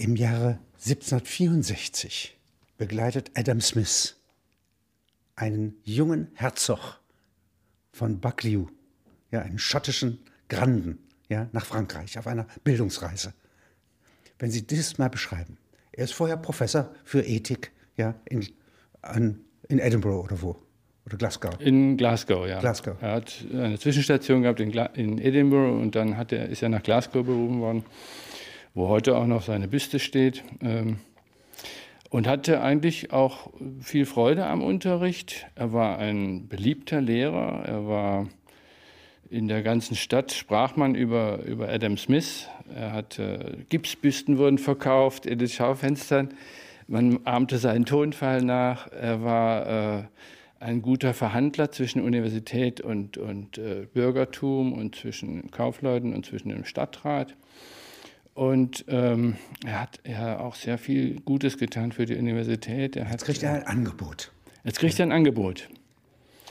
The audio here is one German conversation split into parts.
Im Jahre 1764 begleitet Adam Smith einen jungen Herzog von Buccleuch, ja, einen schottischen Granden, ja, nach Frankreich auf einer Bildungsreise. Wenn Sie das mal beschreiben. Er ist vorher Professor für Ethik, ja, in, an, in Edinburgh oder wo? Oder Glasgow? In Glasgow, ja. Glasgow. Er hat eine Zwischenstation gehabt in, in Edinburgh und dann hat er, ist er nach Glasgow berufen worden, wo heute auch noch seine Büste steht. Ähm, und hatte eigentlich auch viel Freude am Unterricht. Er war ein beliebter Lehrer. Er war in der ganzen Stadt sprach man über, über Adam Smith. Er hatte Gipsbüsten wurden verkauft in den Schaufenstern. Man ahmte seinen Tonfall nach. Er war äh, ein guter Verhandler zwischen Universität und, und äh, Bürgertum und zwischen Kaufleuten und zwischen dem Stadtrat. Und ähm, er hat ja auch sehr viel Gutes getan für die Universität. Er Jetzt kriegt er ein Angebot. Jetzt kriegt er ein Angebot.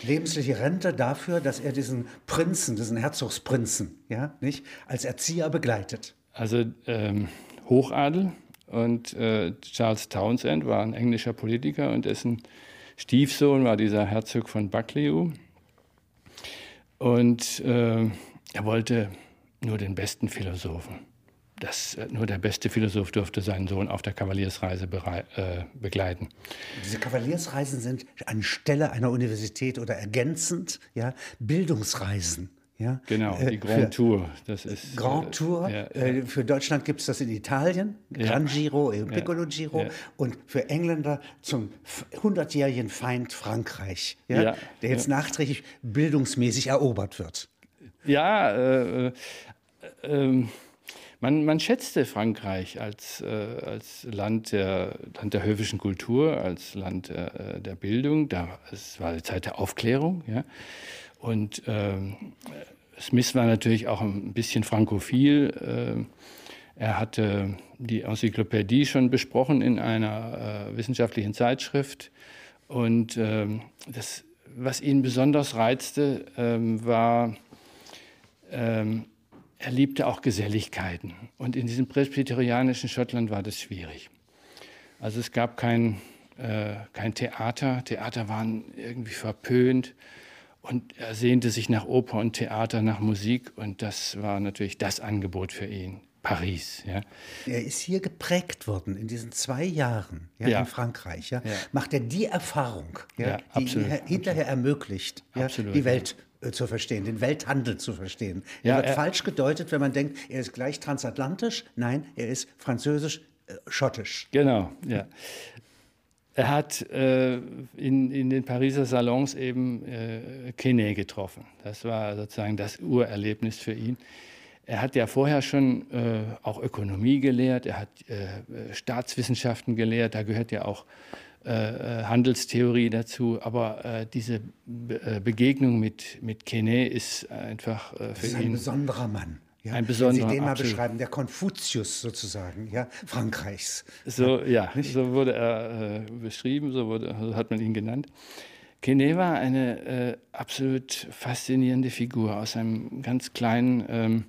Lebensliche Rente dafür, dass er diesen Prinzen, diesen Herzogsprinzen, ja, nicht, als Erzieher begleitet. Also ähm, Hochadel und äh, Charles Townsend war ein englischer Politiker und dessen Stiefsohn war dieser Herzog von Buccleuch. Und äh, er wollte nur den besten Philosophen das, äh, nur der beste Philosoph durfte seinen Sohn auf der Kavaliersreise äh, begleiten. Diese Kavaliersreisen sind anstelle einer Universität oder ergänzend ja, Bildungsreisen. Ja, genau, die äh, Grand für, Tour. Das ist, Grand äh, Tour. Ja, ja. Für Deutschland gibt es das in Italien, Gran Giro, Piccolo Giro. Und für Engländer zum 100-jährigen Feind Frankreich, ja, der jetzt nachträglich bildungsmäßig erobert wird. Ja, äh, äh, ähm, man, man schätzte Frankreich als, äh, als Land, der, Land der höfischen Kultur, als Land äh, der Bildung. Da, es war die Zeit der Aufklärung. Ja? Und ähm, Smith war natürlich auch ein bisschen frankophil. Äh, er hatte die Enzyklopädie schon besprochen in einer äh, wissenschaftlichen Zeitschrift. Und ähm, das, was ihn besonders reizte, ähm, war, ähm, er liebte auch Geselligkeiten. Und in diesem presbyterianischen Schottland war das schwierig. Also es gab kein, äh, kein Theater. Theater waren irgendwie verpönt. Und er sehnte sich nach Oper und Theater, nach Musik. Und das war natürlich das Angebot für ihn. Paris. Ja. Er ist hier geprägt worden in diesen zwei Jahren ja, ja. in Frankreich. Ja, Macht er die Erfahrung, die absolut, hinterher absolut. ermöglicht, absolut, die Welt zu verstehen, den Welthandel zu verstehen. Er wird falsch gedeutet, wenn man denkt, er ist gleich transatlantisch. Nein, er ist französisch-schottisch. Äh, genau, ja. Er hat äh, in, in den Pariser Salons eben äh, Kene getroffen. Das war sozusagen das Urerlebnis für ihn. Er hat ja vorher schon äh, auch Ökonomie gelehrt, er hat äh, Staatswissenschaften gelehrt, da gehört ja auch äh, äh Handelstheorie dazu, aber äh, diese Be äh, Begegnung mit, mit Kene ist einfach für das ist ein ihn ein besonderer Mann. Ja, ein besonderer, Wenn Sie den mal absolut. beschreiben, der Konfuzius sozusagen, ja, Frankreichs. So, ja, ja so wurde er beschrieben, so, wurde, so hat man ihn genannt. Kene war eine äh, absolut faszinierende Figur aus einem ganz kleinen ähm,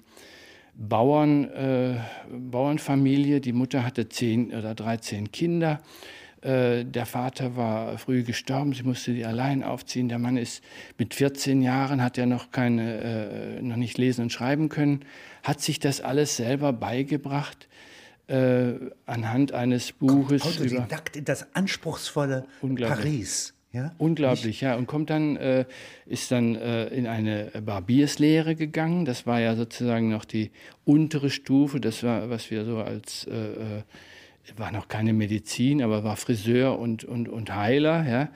Bauern, äh, Bauernfamilie. Die Mutter hatte zehn oder dreizehn Kinder. Äh, der Vater war früh gestorben, sie musste die allein aufziehen. Der Mann ist mit 14 Jahren, hat er noch, keine, äh, noch nicht lesen und schreiben können, hat sich das alles selber beigebracht. Äh, anhand eines Buches. Autodidakt in das anspruchsvolle Paris. Ja? Unglaublich, ja. Und kommt dann, äh, ist dann äh, in eine Barbierslehre gegangen. Das war ja sozusagen noch die untere Stufe. Das war, was wir so als, äh war noch keine Medizin, aber war Friseur und, und, und Heiler, ja.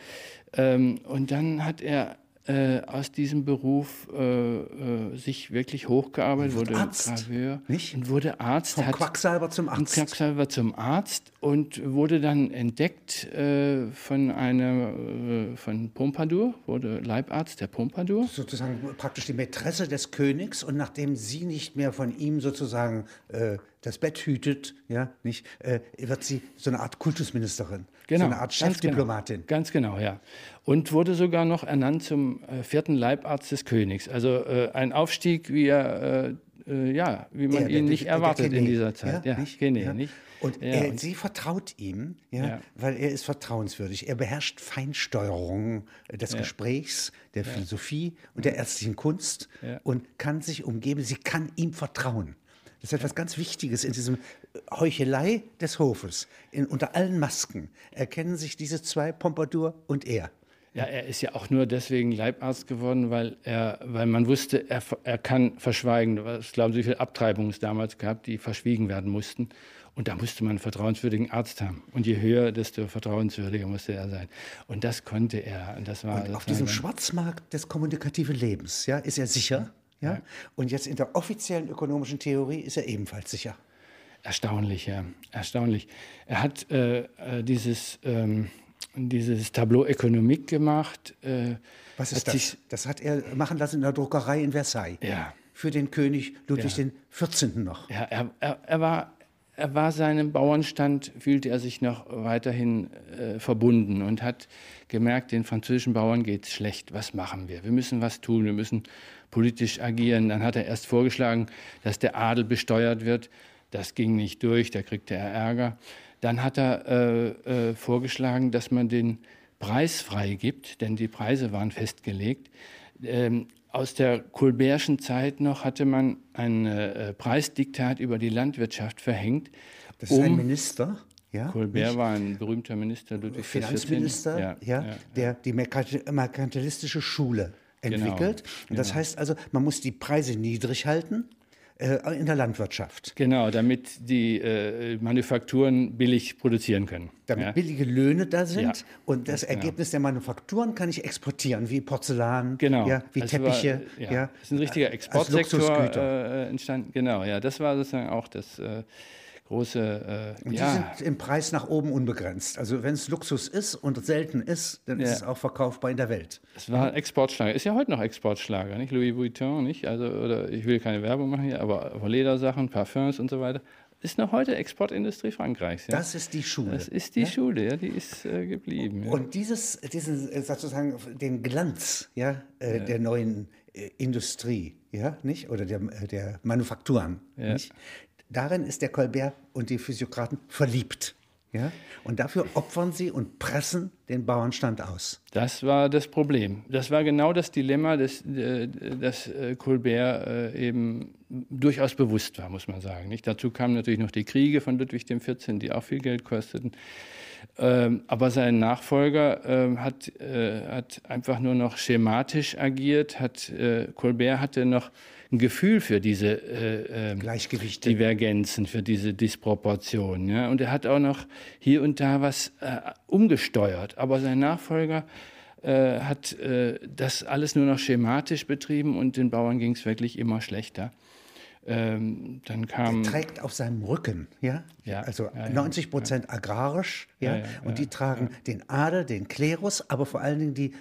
Ähm, und dann hat er äh, aus diesem Beruf äh, äh, sich wirklich hochgearbeitet, wurde Arzt, Graveur nicht? und wurde Arzt. Vom Quacksalber zum Arzt. Quacksalber zum Arzt und wurde dann entdeckt äh, von einer, äh, von Pompadour, wurde Leibarzt der Pompadour. Sozusagen praktisch die Mätresse des Königs und nachdem sie nicht mehr von ihm sozusagen äh, das Bett hütet, ja, nicht, äh, wird sie so eine Art Kultusministerin, genau, so eine Art Chefdiplomatin. Ganz genau, ganz genau, ja. Und wurde sogar noch ernannt zum äh, vierten Leibarzt des Königs. Also äh, ein Aufstieg, wie er äh, ja, wie man der, ihn nicht erwartet in dieser Zeit. Ja, nicht? Kene, ja. nicht? Und, ja, er, und sie vertraut ihm, ja, ja, weil er ist vertrauenswürdig. Er beherrscht Feinsteuerung des ja. Gesprächs, der Philosophie und der ärztlichen Kunst und kann sich umgeben. Sie kann ihm vertrauen. Das ist etwas ganz Wichtiges in diesem Heuchelei des Hofes. In, unter allen Masken erkennen sich diese zwei, Pompadour und er. Ja, er ist ja auch nur deswegen Leibarzt geworden, weil, er, weil man wusste, er, er kann verschweigen. Was glauben Sie, wie viele Abtreibungen es damals gab, die verschwiegen werden mussten? Und da musste man einen vertrauenswürdigen Arzt haben. Und je höher, desto vertrauenswürdiger musste er sein. Und das konnte er. Und, das war, und auf diesem Schwarzmarkt des kommunikativen Lebens ja, ist er sicher. Ja? Und jetzt in der offiziellen ökonomischen Theorie ist er ebenfalls sicher. Erstaunlich, ja. Erstaunlich. Er hat äh, äh dieses... Ähm, dieses Tableau Ökonomik gemacht. Äh, Was ist das? Das hat er machen lassen in der Druckerei in Versailles. Ja. Für den König Ludwig ja. XIV. noch. Ja, er, er, er, war, er war seinem Bauernstand, fühlte er sich noch weiterhin äh, verbunden und hat gemerkt, den französischen Bauern geht es schlecht. Was machen wir? Wir müssen was tun, wir müssen politisch agieren. Dann hat er erst vorgeschlagen, dass der Adel besteuert wird. Das ging nicht durch, da kriegte er Ärger. Dann hat er äh, äh, vorgeschlagen, dass man den Preis freigibt, denn die Preise waren festgelegt. Ähm, aus der Colbertschen Zeit noch hatte man ein äh, Preisdiktat über die Landwirtschaft verhängt. Das ist um, ein Minister? Ja, Colbert nicht? war ein berühmter Minister, Ludwig Finanzminister, ja, ja, der die merkantilistische Schule entwickelt. Genau, Und das genau. heißt also, man muss die Preise niedrig halten äh, in der Landwirtschaft. Genau, damit die äh, Manufakturen billig produzieren können. Damit ja. billige Löhne da sind ja. und das, genau. Ergebnis der Manufakturen kann ich exportieren, wie Porzellan, genau. ja, wie also Teppiche. War, ja. Das ist ein richtiger Exportsektor äh, entstanden. Genau, ja, das war sozusagen auch das äh, große. Äh, und die ja. sind im Preis nach oben unbegrenzt. Also wenn es Luxus ist und selten ist, dann ja. ist es auch verkaufbar in der Welt. Es war Exportschlager. Ist ja heute noch Exportschlager, nicht? Louis Vuitton, nicht? Also, oder ich will keine Werbung machen hier, aber, Ledersachen, Parfums und so weiter. Ist noch heute Exportindustrie Frankreichs. Ja? Das ist die Schule. Das ist die ja? Schule, ja, die ist äh, geblieben. Ja. Und dieses, diesen äh, sozusagen den Glanz ja, äh, der neuen äh, Industrie, ja, nicht? Oder der, äh, der Manufakturen, nicht? Darin ist der Colbert und die Physiokraten verliebt. Ja? Und dafür opfern sie und pressen den Bauernstand aus. Das war das Problem. Das war genau das Dilemma, das, äh, das äh, Colbert äh, eben durchaus bewusst war, muss man sagen. Dazu kamen natürlich noch die Kriege von Ludwig XIV., die auch viel Geld kosteten. Ähm, aber sein Nachfolger ähm, hat, hat einfach nur noch schematisch agiert. Hat, Colbert hatte noch ein Gefühl für diese äh, äh, Gleichgewichte. Divergenzen, für diese Disproportionen. Ja? Und er hat auch noch hier und da was äh, umgesteuert. Aber sein Nachfolger äh, hat äh, das alles nur noch schematisch betrieben und den Bauern ging es wirklich immer schlechter. Ähm, dann kam. Er trägt auf seinem Rücken, ja, ja also ja, 90 Prozent ja. agrarisch, ja, und die tragen den Adel, den Klerus, aber vor allen Dingen die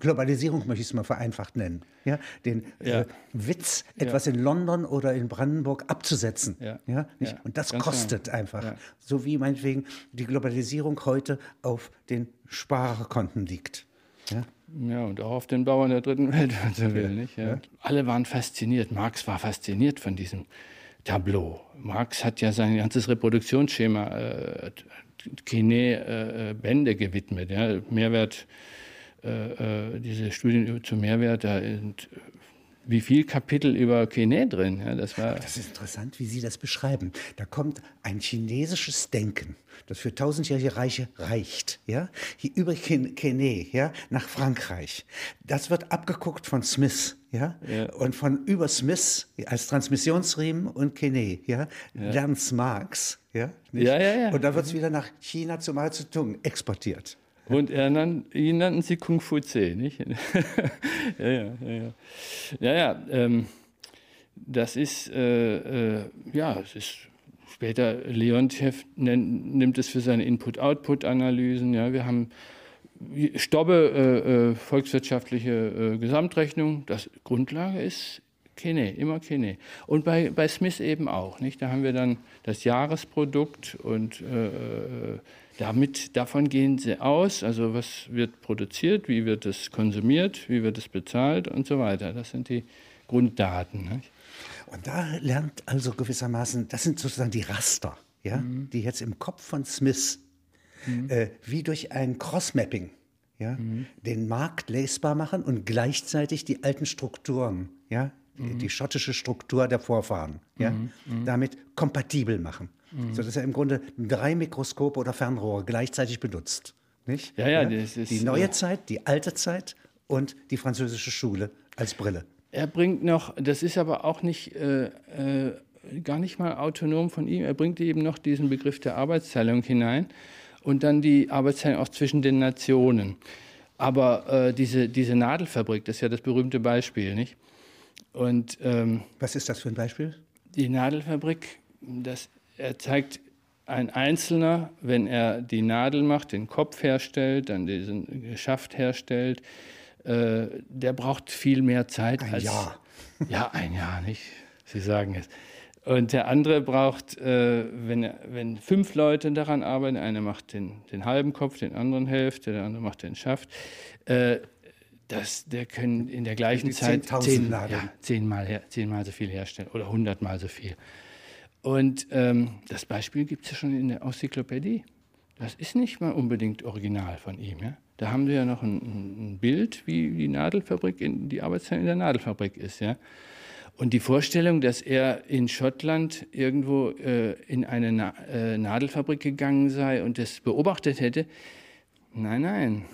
Globalisierung möchte ich es mal vereinfacht nennen, ja, den. Äh, Witz, etwas in London oder in Brandenburg abzusetzen. Ja. Und das Ganz kostet genau. einfach. So wie meinetwegen die Globalisierung heute auf den Sparkonten liegt. Ja. Ja, und auch auf den Bauern der dritten Welt, wenn so will. Nicht? Ja. Alle waren fasziniert. Marx war fasziniert von diesem Tableau. Marx hat ja sein ganzes Reproduktionsschema äh, Kine-Bände äh, gewidmet. Ja. Mehrwert äh, äh, diese Studien zu Mehrwert, da sind wie viel Kapitel über Kene drin. Ja, das, war das ist interessant, wie Sie das beschreiben. Da kommt ein chinesisches Denken, das für tausendjährige Reiche reicht, ja, hier über Kene, ja, nach Frankreich. Das wird abgeguckt von Smith, ja, ja. und von über Smith als Transmissionsriemen und Kene, ja, ja. Marx, ja, ja, ja, ja. Und da wird es wieder nach China zu Mao Zedong exportiert. Und er nan, ihn nannten sie Kung Fu Tse, nicht? ja, ja, ja. Ja, ja, ja ähm, das ist, äh, äh, ja, es ist später, Leontjev nimmt es für seine Input-Output-Analysen. Ja, wir haben Stobbe, äh, äh, volkswirtschaftliche äh, Gesamtrechnung. Das Grundlage ist Kene, immer Kene. Und bei, bei Smith eben auch. Nicht? Da haben wir dann das Jahresprodukt und äh, äh damit, davon gehen sie aus, also was wird produziert, wie wird es konsumiert, wie wird es bezahlt und so weiter. Das sind die Grunddaten. Nicht? Und da lernt also gewissermaßen, das sind sozusagen die Raster, ja, mhm. die jetzt im Kopf von Smith mhm. äh, wie durch ein Crossmapping ja, mhm. den Markt lesbar machen und gleichzeitig die alten Strukturen, ja, die, die schottische Struktur der Vorfahren, ja, damit kompatibel machen. Mhm. Sodass er im Grunde drei Mikroskope oder Fernrohre gleichzeitig benutzt. Nicht? Ja, ja, ja? Ist, die neue ja. Zeit, die alte Zeit und die französische Schule als Brille. Er bringt noch, das ist aber auch nicht, äh, äh, gar nicht mal autonom von ihm, er bringt eben noch diesen Begriff der Arbeitsteilung hinein und dann die Arbeitsteilung auch zwischen den Nationen. Aber äh, diese, diese Nadelfabrik, das ist ja das berühmte Beispiel, nicht? Und, ähm, Was ist das für ein Beispiel? Die Nadelfabrik, das, er zeigt ein Einzelner, wenn er die Nadel macht, den Kopf herstellt, dann diesen Schaft herstellt, äh, der braucht viel mehr Zeit ein als. Jahr. Ja, ein Jahr, nicht? Sie sagen es. Und der andere braucht, äh, wenn, wenn fünf Leute daran arbeiten, einer macht den, den halben Kopf, den anderen Hälfte, der andere macht den Schaft, äh, das, der können in der gleichen Zeit zehn, ja, zehnmal, zehnmal so viel herstellen oder hundertmal so viel. Und ähm, das Beispiel gibt es ja schon in der Enzyklopädie. Das ist nicht mal unbedingt original von ihm. Ja? Da haben Sie ja noch ein, ein, Bild, wie die Nadelfabrik, in, die Arbeitszeit in der Nadelfabrik ist. Ja? Und die Vorstellung, dass er in Schottland irgendwo äh, in eine Na äh, Nadelfabrik gegangen sei und das beobachtet hätte, nein, nein,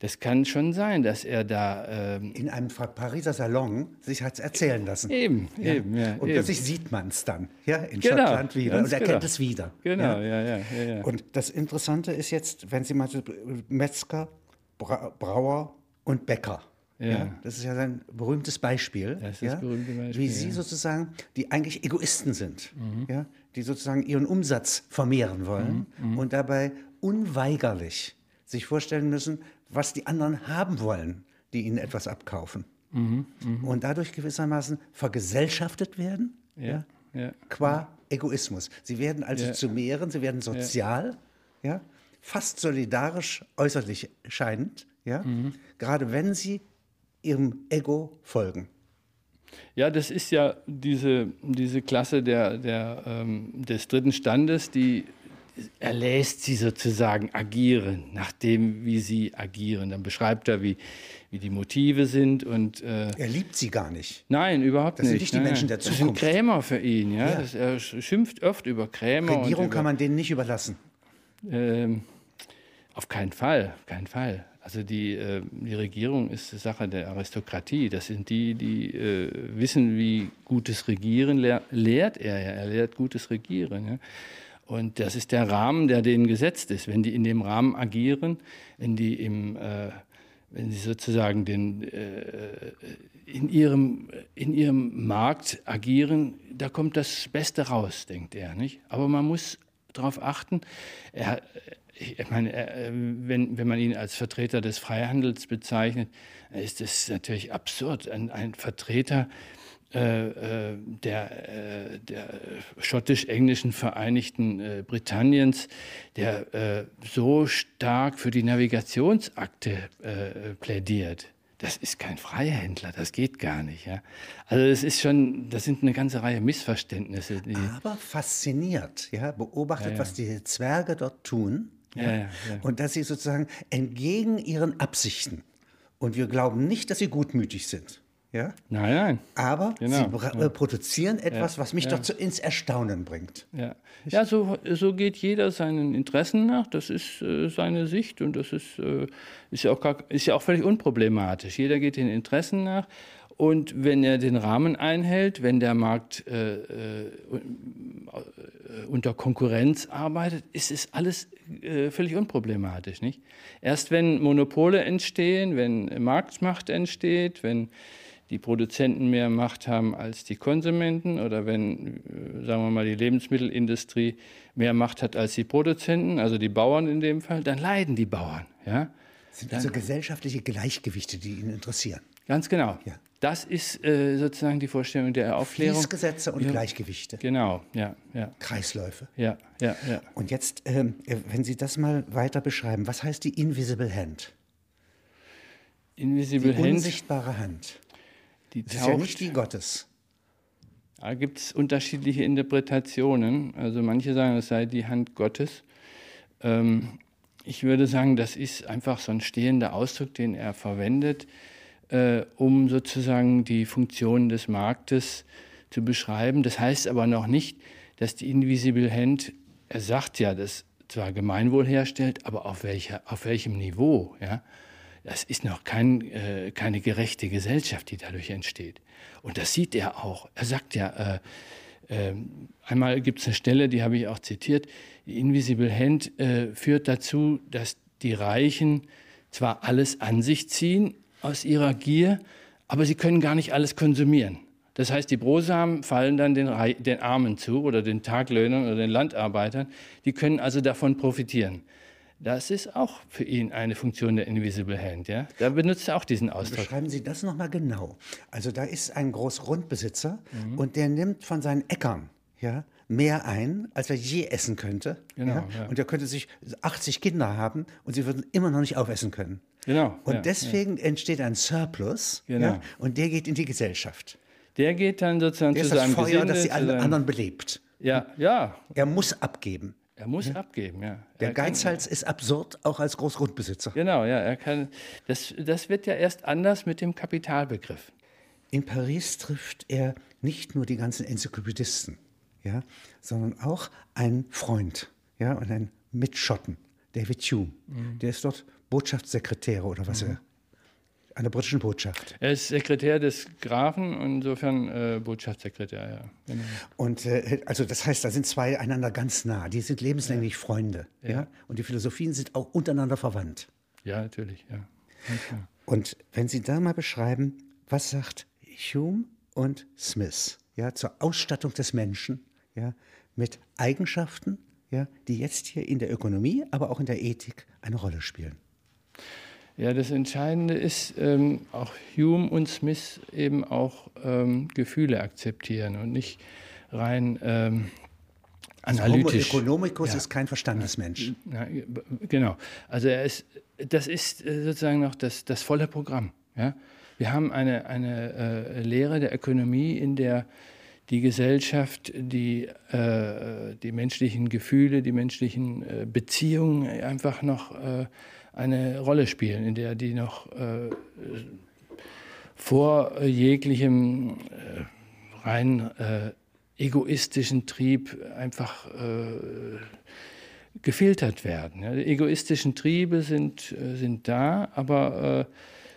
das kann schon sein, dass er da. Ähm in einem Pariser Salon sich hat erzählen lassen. Eben, ja? eben, ja. Und eben. plötzlich sieht man es dann, ja, in genau, Schottland wieder. Und er genau. kennt es wieder. Genau, ja? Ja, ja, ja, Und das Interessante ist jetzt, wenn Sie mal Metzger, Brauer und Bäcker. Ja. Das ist ja sein berühmtes Beispiel. Das ist ja, das berühmte Beispiel. Wie Sie sozusagen, die eigentlich Egoisten sind, mhm. ja, die sozusagen ihren Umsatz vermehren wollen mhm. mhm. und dabei unweigerlich sich vorstellen müssen, was die anderen haben wollen, die ihnen etwas abkaufen. Mhm, mh. Und dadurch gewissermaßen vergesellschaftet werden, ja, ja, qua Egoismus. Sie werden also ja. zu mehreren, sie werden sozial, ja. ja fast solidarisch äußerlich scheinend, ja, mhm. gerade wenn sie ihrem Ego folgen. Ja, das ist ja diese, diese Klasse der, der, ähm, des dritten Standes, die er lässt sie sozusagen agieren, nach dem, wie sie agieren. Dann beschreibt er, wie, wie die Motive sind. Und, äh, er liebt sie gar nicht. Nein, überhaupt nicht. Das sind nicht die nein, Menschen der Zukunft. Das sind Krämer für ihn. Ja? ja. Das, er schimpft oft über Krämer. Regierung über, kann man denen nicht überlassen. Ähm, auf keinen Fall, auf keinen Fall. Also die, äh, die Regierung ist Sache der Aristokratie. Das sind die, die äh, wissen, wie gutes Regieren lehr lehrt er ja. Er lehrt gutes Regieren. Ja? Und das ist der Rahmen, der denen gesetzt ist. Wenn die in dem Rahmen agieren, wenn die im, äh, wenn sie sozusagen den, äh, in, ihrem, in ihrem Markt agieren, da kommt das Beste raus, denkt er. Nicht? Aber man muss darauf achten, er, ich meine, er, wenn, wenn man ihn als Vertreter des Freihandels bezeichnet, ist es natürlich absurd. Ein, ein Vertreter äh, äh, der, äh, der schottisch-englischen Vereinigten äh, Britanniens, der äh, so stark für die Navigationsakte äh, plädiert. Das ist kein Freihändler, das geht gar nicht. Ja? Also es ist schon, das sind eine ganze Reihe Missverständnisse. Aber fasziniert, ja, beobachtet, ja, was die Zwerge dort tun. Und dass sie sozusagen entgegen ihren Absichten, und wir glauben nicht, dass sie gutmütig sind, ja? Nein, nein. Aber genau. sie ja. produzieren etwas, ja. was mich ja. doch ins Erstaunen bringt. Ja, ja so, so geht jeder seinen Interessen nach. Das ist äh, seine Sicht und das ist, äh, ist, ja auch gar, ist ja auch völlig unproblematisch. Jeder geht den Interessen nach. Und wenn er den Rahmen einhält, wenn der Markt äh, äh unter Konkurrenz arbeitet, ist es alles äh, völlig unproblematisch. Nicht? Erst wenn Monopole entstehen, wenn Marktmacht entsteht, wenn die Produzenten mehr Macht haben als die Konsumenten oder wenn, äh, sagen wir mal, die Lebensmittelindustrie mehr Macht hat als die Produzenten, also die Bauern in dem Fall, dann leiden die Bauern. Ja? Das sind also gesellschaftliche Gleichgewichte, die ihn interessieren. Ganz genau. Ja. Das ist äh, sozusagen die Vorstellung der Aufklärung. Fließgesetze und ja. Gleichgewichte. Genau, ja, ja. Kreisläufe. Ja, ja, ja. Und jetzt, ähm, wenn Sie das mal weiter beschreiben, was heißt die Invisible Hand? Invisible die Hand. unsichtbare Hand. Die das ist ja nicht die Gottes. Da gibt es unterschiedliche Interpretationen. Also manche sagen, es sei die Hand Gottes. Ähm, ich würde sagen, das ist einfach so ein stehender Ausdruck, den er verwendet, äh, um sozusagen die Funktion des Marktes zu beschreiben. Das heißt aber noch nicht, dass die Invisible Hand, er sagt ja, dass zwar Gemeinwohl herstellt, aber auf, welcher, auf welchem Niveau? Ja? Das ist noch kein, äh, keine gerechte Gesellschaft, die dadurch entsteht. Und das sieht er auch. Er sagt ja, äh, äh, einmal gibt es eine Stelle, die habe ich auch zitiert, die Invisible Hand äh, führt dazu, dass die Reichen zwar alles an sich ziehen aus ihrer Gier, aber sie können gar nicht alles konsumieren. Das heißt, die Brosamen fallen dann den, den Armen zu oder den Taglöhnern oder den Landarbeitern. Die können also davon profitieren. Das ist auch für ihn eine Funktion der Invisible Hand. Ja? Da benutzt er auch diesen Ausdruck. Beschreiben Sie das nochmal genau. Also da ist ein Großgrundbesitzer mhm. und der nimmt von seinen Äckern ja, mehr ein, als er je essen könnte. Genau, ja? Ja. Und er könnte sich 80 Kinder haben und sie würden immer noch nicht aufessen können. Genau. Und ja, deswegen entsteht ein Surplus genau. und der geht in die Gesellschaft. Der geht dann sozusagen der zu seinem Feuer, Gesinde, das die anderen belebt. Ja, ja. Er muss abgeben. Er muss ja. abgeben, ja. Der er Geizhals kann, ist absurd, auch als Großgrundbesitzer. Genau, ja. Er kann, das, das wird ja erst anders mit dem Kapitalbegriff. In Paris trifft er nicht nur die ganzen Enzyklopädisten, ja, sondern auch einen Freund ja, und einen Mitschotten, David Hume. Mhm. Der ist dort Botschaftssekretär oder was mhm. er an der britischen Botschaft. Er ist Sekretär des Grafen, insofern äh, Botschaftssekretär, ja. Genau. Und äh, also das heißt, da sind zwei einander ganz nah. Die sind lebenslänglich ja. Freunde. Ja. ja. Und die Philosophien sind auch untereinander verwandt. Ja, natürlich, ja. Und wenn Sie da mal beschreiben, was sagt Hume und Smith ja, zur Ausstattung des Menschen ja, mit Eigenschaften, ja, die jetzt hier in der Ökonomie, aber auch in der Ethik eine Rolle spielen? Ja, das Entscheidende ist, ähm, auch Hume und Smith eben auch ähm, Gefühle akzeptieren und nicht rein ähm, analytisch. Also Homo economicus ja. ist kein Verstandesmensch. Ja, genau. Also er ist, das ist äh, sozusagen noch das, das volle Programm. Ja? Wir haben eine, eine äh, Lehre der Ökonomie, in der die Gesellschaft, die, äh, die menschlichen Gefühle, die menschlichen äh, Beziehungen einfach noch äh, eine Rolle spielen, in der die noch äh, vor jeglichem äh, rein äh, egoistischen Trieb einfach äh, gefiltert werden. Ja, die egoistischen Triebe sind, äh, sind da, aber,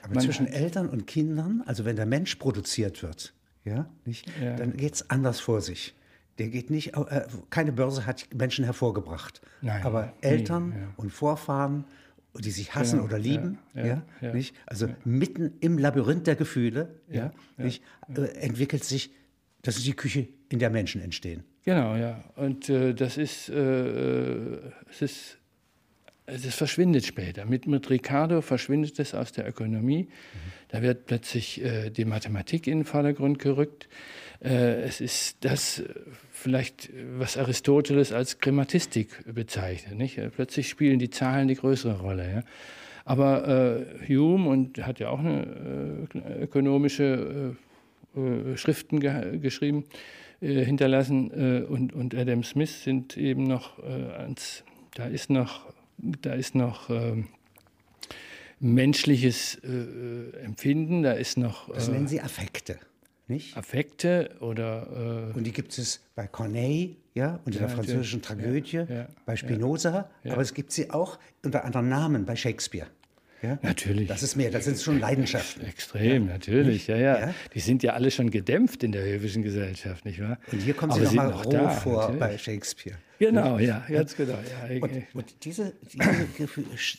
äh, aber zwischen Eltern und Kindern, also wenn der Mensch produziert wird, ja, nicht, ja. dann geht es anders vor sich. Der geht nicht, keine Börse hat Menschen hervorgebracht. Nein, aber Eltern nie, ja. und Vorfahren die sich hassen genau, oder lieben, ja, ja, ja nicht? Also mitten im Labyrinth der Gefühle, ja, nicht? Äh, entwickelt sich, das ist die Küche, in der Menschen entstehen. Genau, ja. Und äh, das ist, äh, es ist, es verschwindet später. Mit, mit Ricardo verschwindet es aus der Ökonomie. Mhm. Da wird plötzlich äh, die Mathematik in den Vordergrund gerückt. Äh, es ist das äh, vielleicht, was Aristoteles als Grammatistik bezeichnet. Nicht? Äh, plötzlich spielen die Zahlen die größere Rolle. Ja? Aber äh, Hume und hat ja auch eine äh, ökonomische äh, Schriften ge geschrieben, hinterlassen und, und Adam Smith sind eben noch ans, da ist noch, da ist noch ähm, menschliches Empfinden, da ist noch. Das nennen Sie Affekte nicht? Affekte oder. Äh und die gibt es bei Corneille, ja, unter ja, der französischen Tragödie, ja, ja, bei Spinoza, aber es gibt sie auch unter anderen Namen bei Shakespeare. Ja? Natürlich. Das ist mehr, das sind schon Leidenschaften. Extrem, ja. natürlich, ja, ja, ja, Die sind ja alle schon gedämpft in der höfischen Gesellschaft, nicht wahr? Und hier kommen sie nochmal noch roh da, vor natürlich. bei Shakespeare. Genau, ja, ganz genau. Ja. Und, und diese, diese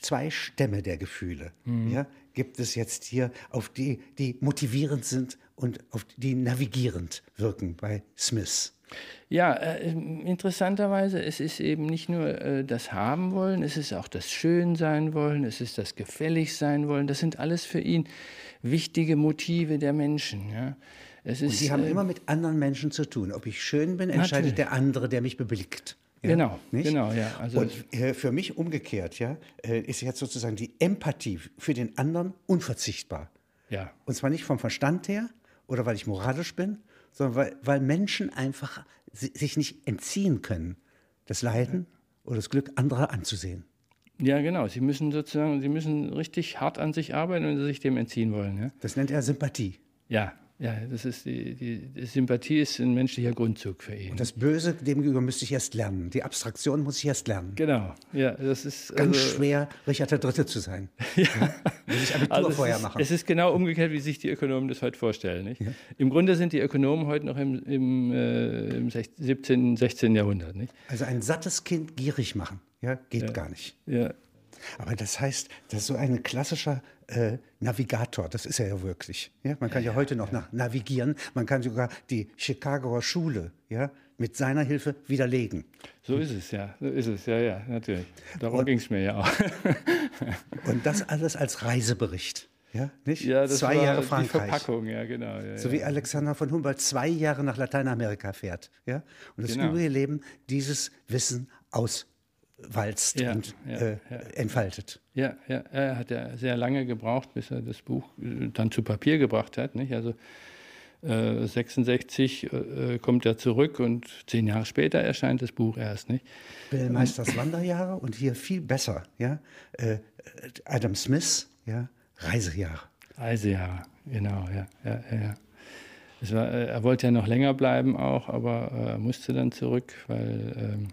zwei Stämme der Gefühle mhm. ja, gibt es jetzt hier, auf die, die motivierend sind und auf die navigierend wirken bei Smith. Ja, äh, interessanterweise, es ist eben nicht nur äh, das Haben wollen, es ist auch das Schön sein wollen, es ist das Gefällig sein wollen. Das sind alles für ihn wichtige Motive der Menschen. Ja. Ist, und Sie haben äh, immer mit anderen Menschen zu tun. Ob ich schön bin, entscheidet natürlich. der andere, der mich beblickt. Ja, genau, nicht? genau, ja. Also und äh, für mich umgekehrt, ja, äh, ist jetzt sozusagen die Empathie für den anderen unverzichtbar. Ja. Und zwar nicht vom Verstand her oder weil ich moralisch bin, sondern weil, weil Menschen einfach sich nicht entziehen können, das Leiden oder das Glück anderer anzusehen. Ja, genau. Sie müssen sozusagen, sie müssen richtig hart an sich arbeiten, wenn sie sich dem entziehen wollen. Ja? Das nennt er Sympathie. Ja, ja, das ist die, die, die, Sympathie ist ein menschlicher Grundzug für ihn. Und das Böse demgegenüber müsste ich erst lernen. Die Abstraktion muss ich erst lernen. Genau, ja, das ist ganz also, schwer, Richard der Dritte zu sein. ja. Muss ich Abitur also vorher ist, machen. Es ist genau umgekehrt, wie sich die Ökonomen das heute vorstellen. Nicht? Ja. Im Grunde sind die Ökonomen heute noch im, im, äh, im 17., 16. Jahrhundert. Nicht? Also ein sattes Kind gierig machen, ja, geht ja. gar nicht. Ja, aber das heißt, das ist so ein klassischer äh, Navigator, das ist er ja wirklich. Ja? Man kann ja, ja heute noch nach, navigieren, man kann sogar die Chicagoer Schule ja, mit seiner Hilfe widerlegen. So ist es, ja, so ist es, ja, ja, natürlich. Darum ging es mir ja auch. und das alles als Reisebericht. Ja, nicht? Ja, das zwei war Jahre die Frankreich. Verpackung, ja, genau. Ja, so wie Alexander von Humboldt zwei Jahre nach Lateinamerika fährt. Ja? Und das Genau. übrige Leben dieses Wissen aus walzt Ja, und ja, äh, ja. entfaltet. Ja, ja, er hat ja sehr lange gebraucht, bis er das Buch äh, dann zu Papier gebracht hat. Nicht? Also äh, 66 äh, kommt er zurück und zehn Jahre später erscheint das Buch erst. Nicht? Bill Meisters Wanderjahre und hier viel besser, ja, äh, Adam Smith, ja, Reisejahre. Reisejahre, genau, ja, ja, ja. war, äh, er wollte ja noch länger bleiben auch, aber äh, er musste dann zurück, weil ähm,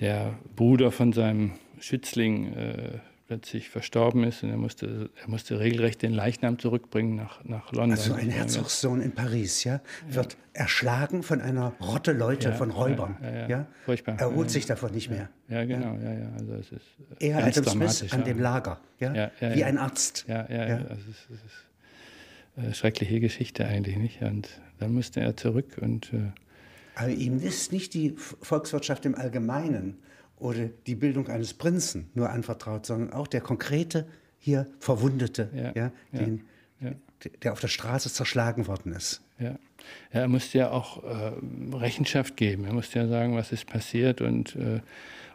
der Bruder von seinem Schützling äh, plötzlich verstorben ist und er musste, er musste regelrecht den Leichnam zurückbringen nach, nach London. Also ein Herzogssohn in Paris, ja, wird erschlagen von einer Rotte Leute, Ja, von Räubern, ja, ja, ja, ja. Furchtbar. erholt Ja, sich davon nicht mehr. Ja, genau, ja, ja. Also es ist äh, Er, Adam Smith, an ja. dem Lager, ja, Ja, ja, wie ja. ein Arzt. Ja, ja, Ja. ja. Also es, es ist eine schreckliche Geschichte eigentlich, nicht? Und dann musste er zurück und äh, Aber ihm ist nicht die Volkswirtschaft im Allgemeinen oder die Bildung eines Prinzen nur anvertraut, sondern auch der konkrete, hier Verwundete, ja, Ja, den, ja. der auf der Straße zerschlagen worden ist. Ja. ja, er musste ja auch äh, Rechenschaft geben. Er musste ja sagen, was ist passiert. Und, äh,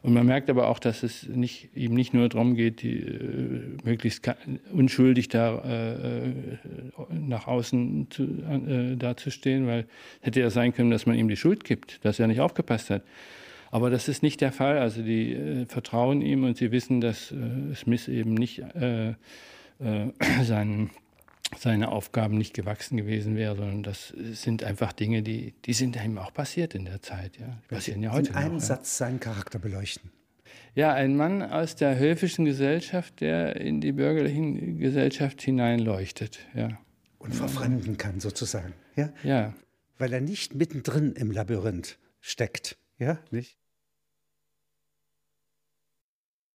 und man merkt aber auch, dass es nicht, ihm nicht nur darum geht, die, äh, möglichst unschuldig da äh, nach außen zu, äh, dazustehen, weil hätte ja sein können, dass man ihm die Schuld gibt, dass er nicht aufgepasst hat. Aber das ist nicht der Fall. Also die äh, vertrauen ihm und sie wissen, dass äh, Smith eben nicht äh, äh, seinen seine Aufgaben nicht gewachsen gewesen wäre, sondern das sind einfach Dinge, die, die sind ihm auch passiert in der Zeit. Ja. Die passieren ja heute in einem noch. Satz seinen Charakter beleuchten. Ja. ja, ein Mann aus der höfischen Gesellschaft, der in die bürgerliche Gesellschaft hineinleuchtet. Ja, Und verfremden kann, sozusagen. Ja? ja, Weil er nicht mittendrin im Labyrinth steckt. Ja, nicht?